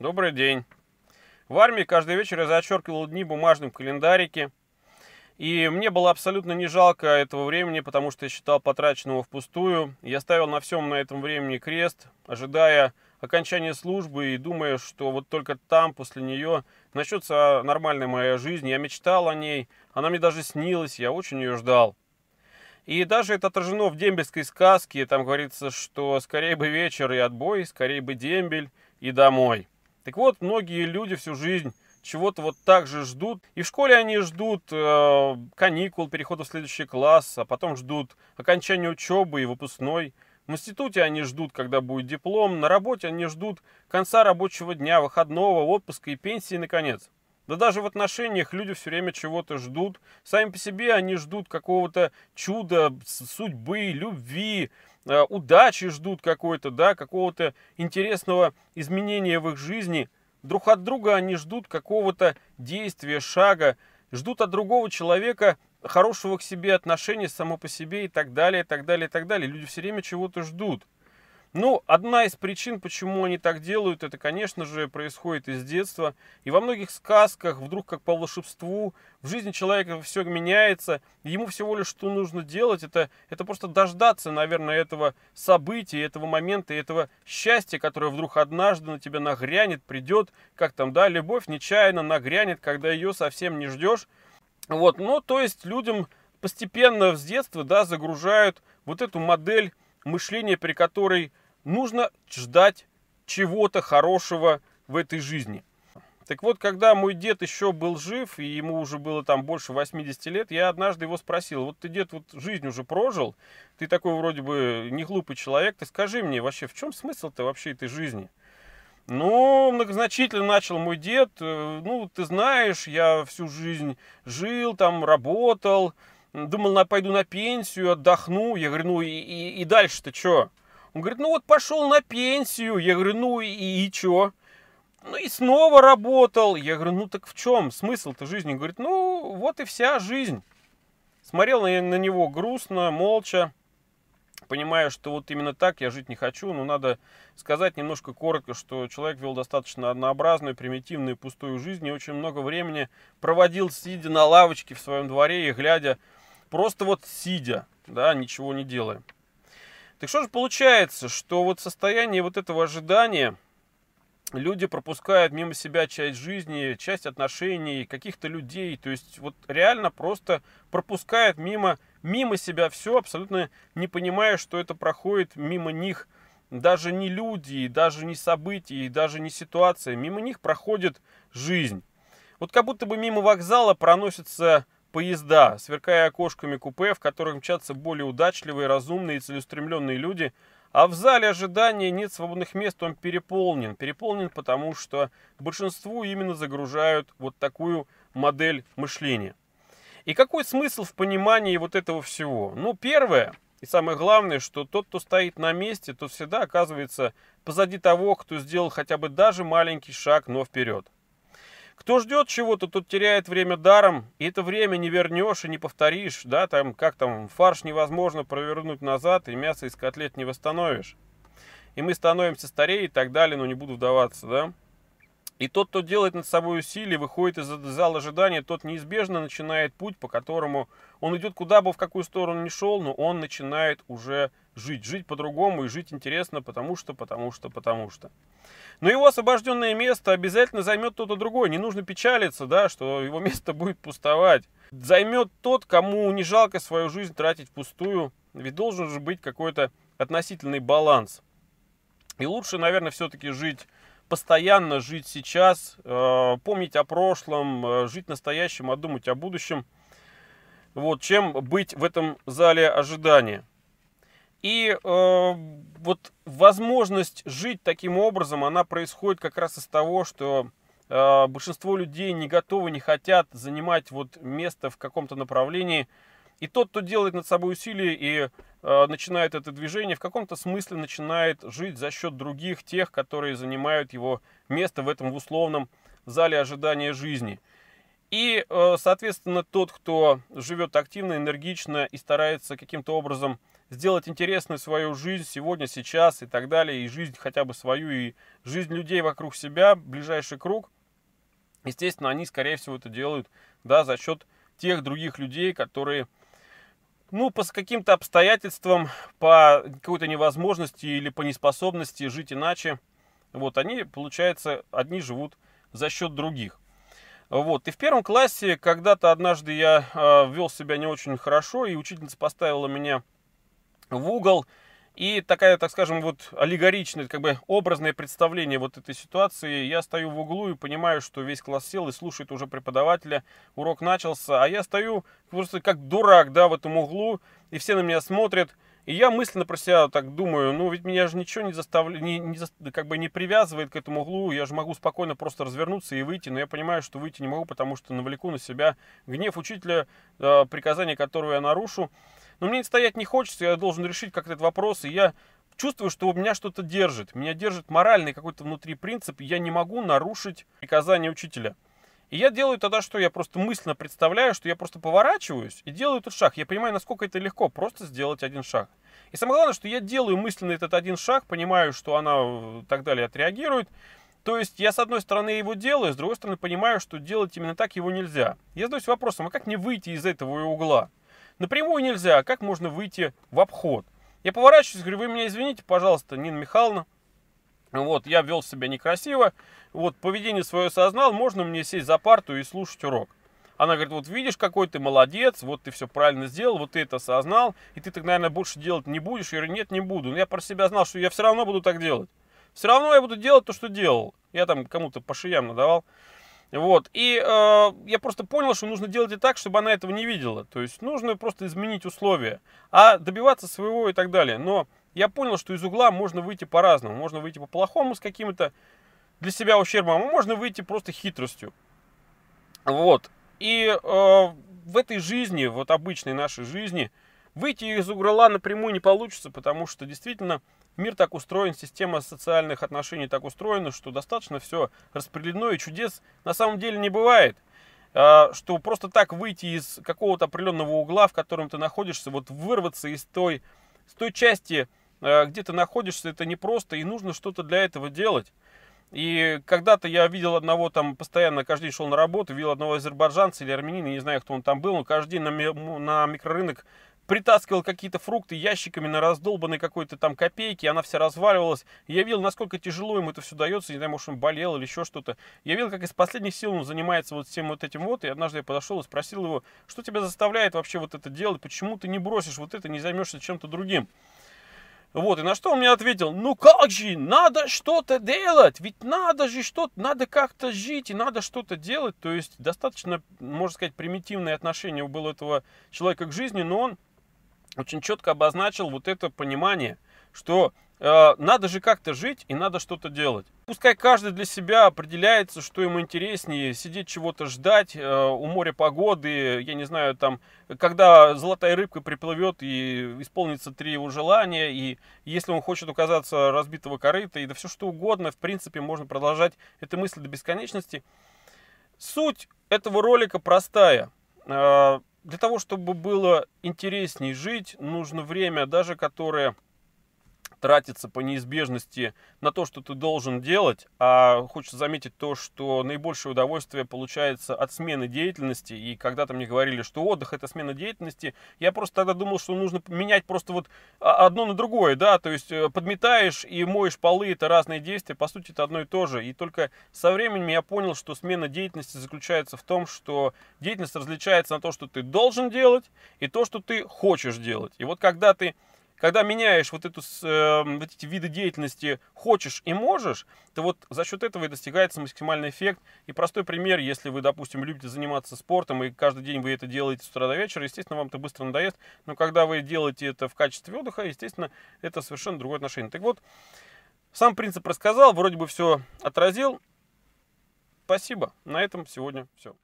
Добрый день. В армии каждый вечер я зачеркивал дни бумажным календарике. И мне было абсолютно не жалко этого времени, потому что я считал потраченного впустую. Я ставил на всем на этом времени крест, ожидая окончания службы и думая, что вот только там, после нее, начнется нормальная моя жизнь. Я мечтал о ней, она мне даже снилась, я очень ее ждал. И даже это отражено в дембельской сказке. Там говорится, что скорее бы вечер и отбой, скорее бы дембель и домой. Так вот, многие люди всю жизнь чего-то вот так же ждут. И в школе они ждут э, каникул, перехода в следующий класс, а потом ждут окончания учебы и выпускной. В институте они ждут, когда будет диплом, на работе они ждут конца рабочего дня, выходного, отпуска и пенсии, наконец. Да даже в отношениях люди все время чего-то ждут. Сами по себе они ждут какого-то чуда, судьбы, любви, Э, удачи ждут какой-то, да, какого-то интересного изменения в их жизни. Друг от друга они ждут какого-то действия, шага, ждут от другого человека хорошего к себе отношения само по себе и так далее, и так далее, и так далее. Люди все время чего-то ждут. Ну, одна из причин, почему они так делают, это, конечно же, происходит из детства. И во многих сказках, вдруг как по волшебству, в жизни человека все меняется. Ему всего лишь что нужно делать, это, это просто дождаться, наверное, этого события, этого момента, этого счастья, которое вдруг однажды на тебя нагрянет, придет, как там, да, любовь нечаянно нагрянет, когда ее совсем не ждешь. Вот, ну, то есть людям постепенно с детства, да, загружают вот эту модель мышления, при которой нужно ждать чего-то хорошего в этой жизни. Так вот, когда мой дед еще был жив, и ему уже было там больше 80 лет, я однажды его спросил, вот ты, дед, вот жизнь уже прожил, ты такой вроде бы не глупый человек, ты скажи мне вообще, в чем смысл-то вообще этой жизни? Ну, многозначительно начал мой дед, э, ну, ты знаешь, я всю жизнь жил, там, работал, думал, пойду на пенсию, отдохну. Я говорю, ну и, и, и дальше-то что? Он говорит, ну вот пошел на пенсию. Я говорю, ну и, и что? Ну и снова работал. Я говорю, ну так в чем смысл-то жизни? Он говорит, ну вот и вся жизнь. Смотрел на, на него грустно, молча, понимая, что вот именно так я жить не хочу, но надо сказать немножко коротко, что человек вел достаточно однообразную, примитивную, пустую жизнь и очень много времени проводил, сидя на лавочке в своем дворе и глядя, просто вот сидя, да, ничего не делая. Так что же получается, что вот в состоянии вот этого ожидания люди пропускают мимо себя часть жизни, часть отношений, каких-то людей. То есть вот реально просто пропускают мимо, мимо себя все, абсолютно не понимая, что это проходит мимо них. Даже не люди, даже не события, даже не ситуация. Мимо них проходит жизнь. Вот как будто бы мимо вокзала проносится поезда, сверкая окошками купе, в которых мчатся более удачливые, разумные и целеустремленные люди, а в зале ожидания нет свободных мест, он переполнен. Переполнен потому, что большинству именно загружают вот такую модель мышления. И какой смысл в понимании вот этого всего? Ну, первое, и самое главное, что тот, кто стоит на месте, тот всегда оказывается позади того, кто сделал хотя бы даже маленький шаг, но вперед. Кто ждет чего-то, тот теряет время даром, и это время не вернешь и не повторишь, да, там, как там, фарш невозможно провернуть назад, и мясо из котлет не восстановишь. И мы становимся старее и так далее, но не буду вдаваться, да. И тот, кто делает над собой усилия, выходит из зала ожидания, тот неизбежно начинает путь, по которому он идет куда бы, в какую сторону ни шел, но он начинает уже жить. Жить по-другому и жить интересно, потому что, потому что, потому что. Но его освобожденное место обязательно займет кто-то другой. Не нужно печалиться, да, что его место будет пустовать. Займет тот, кому не жалко свою жизнь тратить впустую. Ведь должен же быть какой-то относительный баланс. И лучше, наверное, все-таки жить постоянно, жить сейчас, э, помнить о прошлом, э, жить настоящим, а думать о будущем. Вот, чем быть в этом зале ожидания. И э, вот возможность жить таким образом, она происходит как раз из того, что э, большинство людей не готовы, не хотят занимать вот место в каком-то направлении. И тот, кто делает над собой усилия и э, начинает это движение, в каком-то смысле начинает жить за счет других, тех, которые занимают его место в этом условном зале ожидания жизни. И, э, соответственно, тот, кто живет активно, энергично и старается каким-то образом сделать интересную свою жизнь сегодня, сейчас и так далее, и жизнь хотя бы свою, и жизнь людей вокруг себя, ближайший круг, естественно, они, скорее всего, это делают, да, за счет тех других людей, которые, ну, по каким-то обстоятельствам, по какой-то невозможности или по неспособности жить иначе, вот, они, получается, одни живут за счет других. Вот. И в первом классе когда-то однажды я э, вел себя не очень хорошо, и учительница поставила меня в угол. И такая, так скажем, вот аллегоричное, как бы образное представление вот этой ситуации. Я стою в углу и понимаю, что весь класс сел и слушает уже преподавателя. Урок начался, а я стою просто как дурак, да, в этом углу. И все на меня смотрят. И я мысленно про себя так думаю, ну ведь меня же ничего не заставляет, не, не, как бы не привязывает к этому углу, я же могу спокойно просто развернуться и выйти, но я понимаю, что выйти не могу, потому что навлеку на себя гнев учителя, э, приказание которого я нарушу. Но мне стоять не хочется, я должен решить как этот вопрос, и я чувствую, что у меня что-то держит. Меня держит моральный какой-то внутри принцип, и я не могу нарушить приказание учителя. И я делаю тогда что? Я просто мысленно представляю, что я просто поворачиваюсь и делаю этот шаг. Я понимаю, насколько это легко, просто сделать один шаг. И самое главное, что я делаю мысленно этот один шаг, понимаю, что она э, так далее отреагирует. То есть я с одной стороны его делаю, с другой стороны понимаю, что делать именно так его нельзя. Я задаюсь вопросом, а как мне выйти из этого угла? Напрямую нельзя, а как можно выйти в обход? Я поворачиваюсь, говорю, вы меня извините, пожалуйста, Нина Михайловна, вот, я вел себя некрасиво, вот, поведение свое осознал, можно мне сесть за парту и слушать урок. Она говорит, вот видишь, какой ты молодец, вот ты все правильно сделал, вот ты это осознал, и ты так, наверное, больше делать не будешь. Я говорю, нет, не буду. Но я про себя знал, что я все равно буду так делать. Все равно я буду делать то, что делал. Я там кому-то по шиям надавал. Вот. И э, я просто понял, что нужно делать и так, чтобы она этого не видела. То есть нужно просто изменить условия, а добиваться своего и так далее. Но я понял, что из угла можно выйти по-разному. Можно выйти по-плохому с каким-то для себя ущербом, а можно выйти просто хитростью. Вот. И э, в этой жизни, вот обычной нашей жизни, выйти из угла напрямую не получится, потому что действительно мир так устроен, система социальных отношений так устроена, что достаточно все распределено, и чудес на самом деле не бывает. Э, что просто так выйти из какого-то определенного угла, в котором ты находишься, вот вырваться из той, с той части, э, где ты находишься, это непросто, и нужно что-то для этого делать. И когда-то я видел одного там, постоянно каждый день шел на работу, видел одного азербайджанца или армянина, не знаю, кто он там был, но каждый день на, на микрорынок притаскивал какие-то фрукты ящиками на раздолбанной какой-то там копейки, она вся разваливалась. я видел, насколько тяжело ему это все дается, не знаю, может он болел или еще что-то. Я видел, как из последних сил он занимается вот всем вот этим вот, и однажды я подошел и спросил его, что тебя заставляет вообще вот это делать, почему ты не бросишь вот это, не займешься чем-то другим. Вот, и на что он мне ответил, ну как же, надо что-то делать, ведь надо же что-то, надо как-то жить и надо что-то делать. То есть достаточно, можно сказать, примитивное отношение было этого человека к жизни, но он очень четко обозначил вот это понимание, что Э, надо же как-то жить и надо что-то делать. Пускай каждый для себя определяется, что ему интереснее, сидеть чего-то ждать, э, у моря погоды, я не знаю, там, когда золотая рыбка приплывет и исполнится три его желания, и если он хочет оказаться разбитого корыта, и да все что угодно, в принципе, можно продолжать эту мысль до бесконечности. Суть этого ролика простая. Для того, чтобы было интереснее жить, нужно время, даже которое тратится по неизбежности на то, что ты должен делать, а хочется заметить то, что наибольшее удовольствие получается от смены деятельности, и когда-то мне говорили, что отдых это смена деятельности, я просто тогда думал, что нужно менять просто вот одно на другое, да, то есть э, подметаешь и моешь полы, это разные действия, по сути это одно и то же, и только со временем я понял, что смена деятельности заключается в том, что деятельность различается на то, что ты должен делать, и то, что ты хочешь делать, и вот когда ты когда меняешь вот, эту, э, вот эти виды деятельности хочешь и можешь, то вот за счет этого и достигается максимальный эффект. И простой пример, если вы, допустим, любите заниматься спортом, и каждый день вы это делаете с утра до вечера, естественно, вам это быстро надоест. Но когда вы делаете это в качестве отдыха, естественно, это совершенно другое отношение. Так вот, сам принцип рассказал, вроде бы все отразил. Спасибо. На этом сегодня все.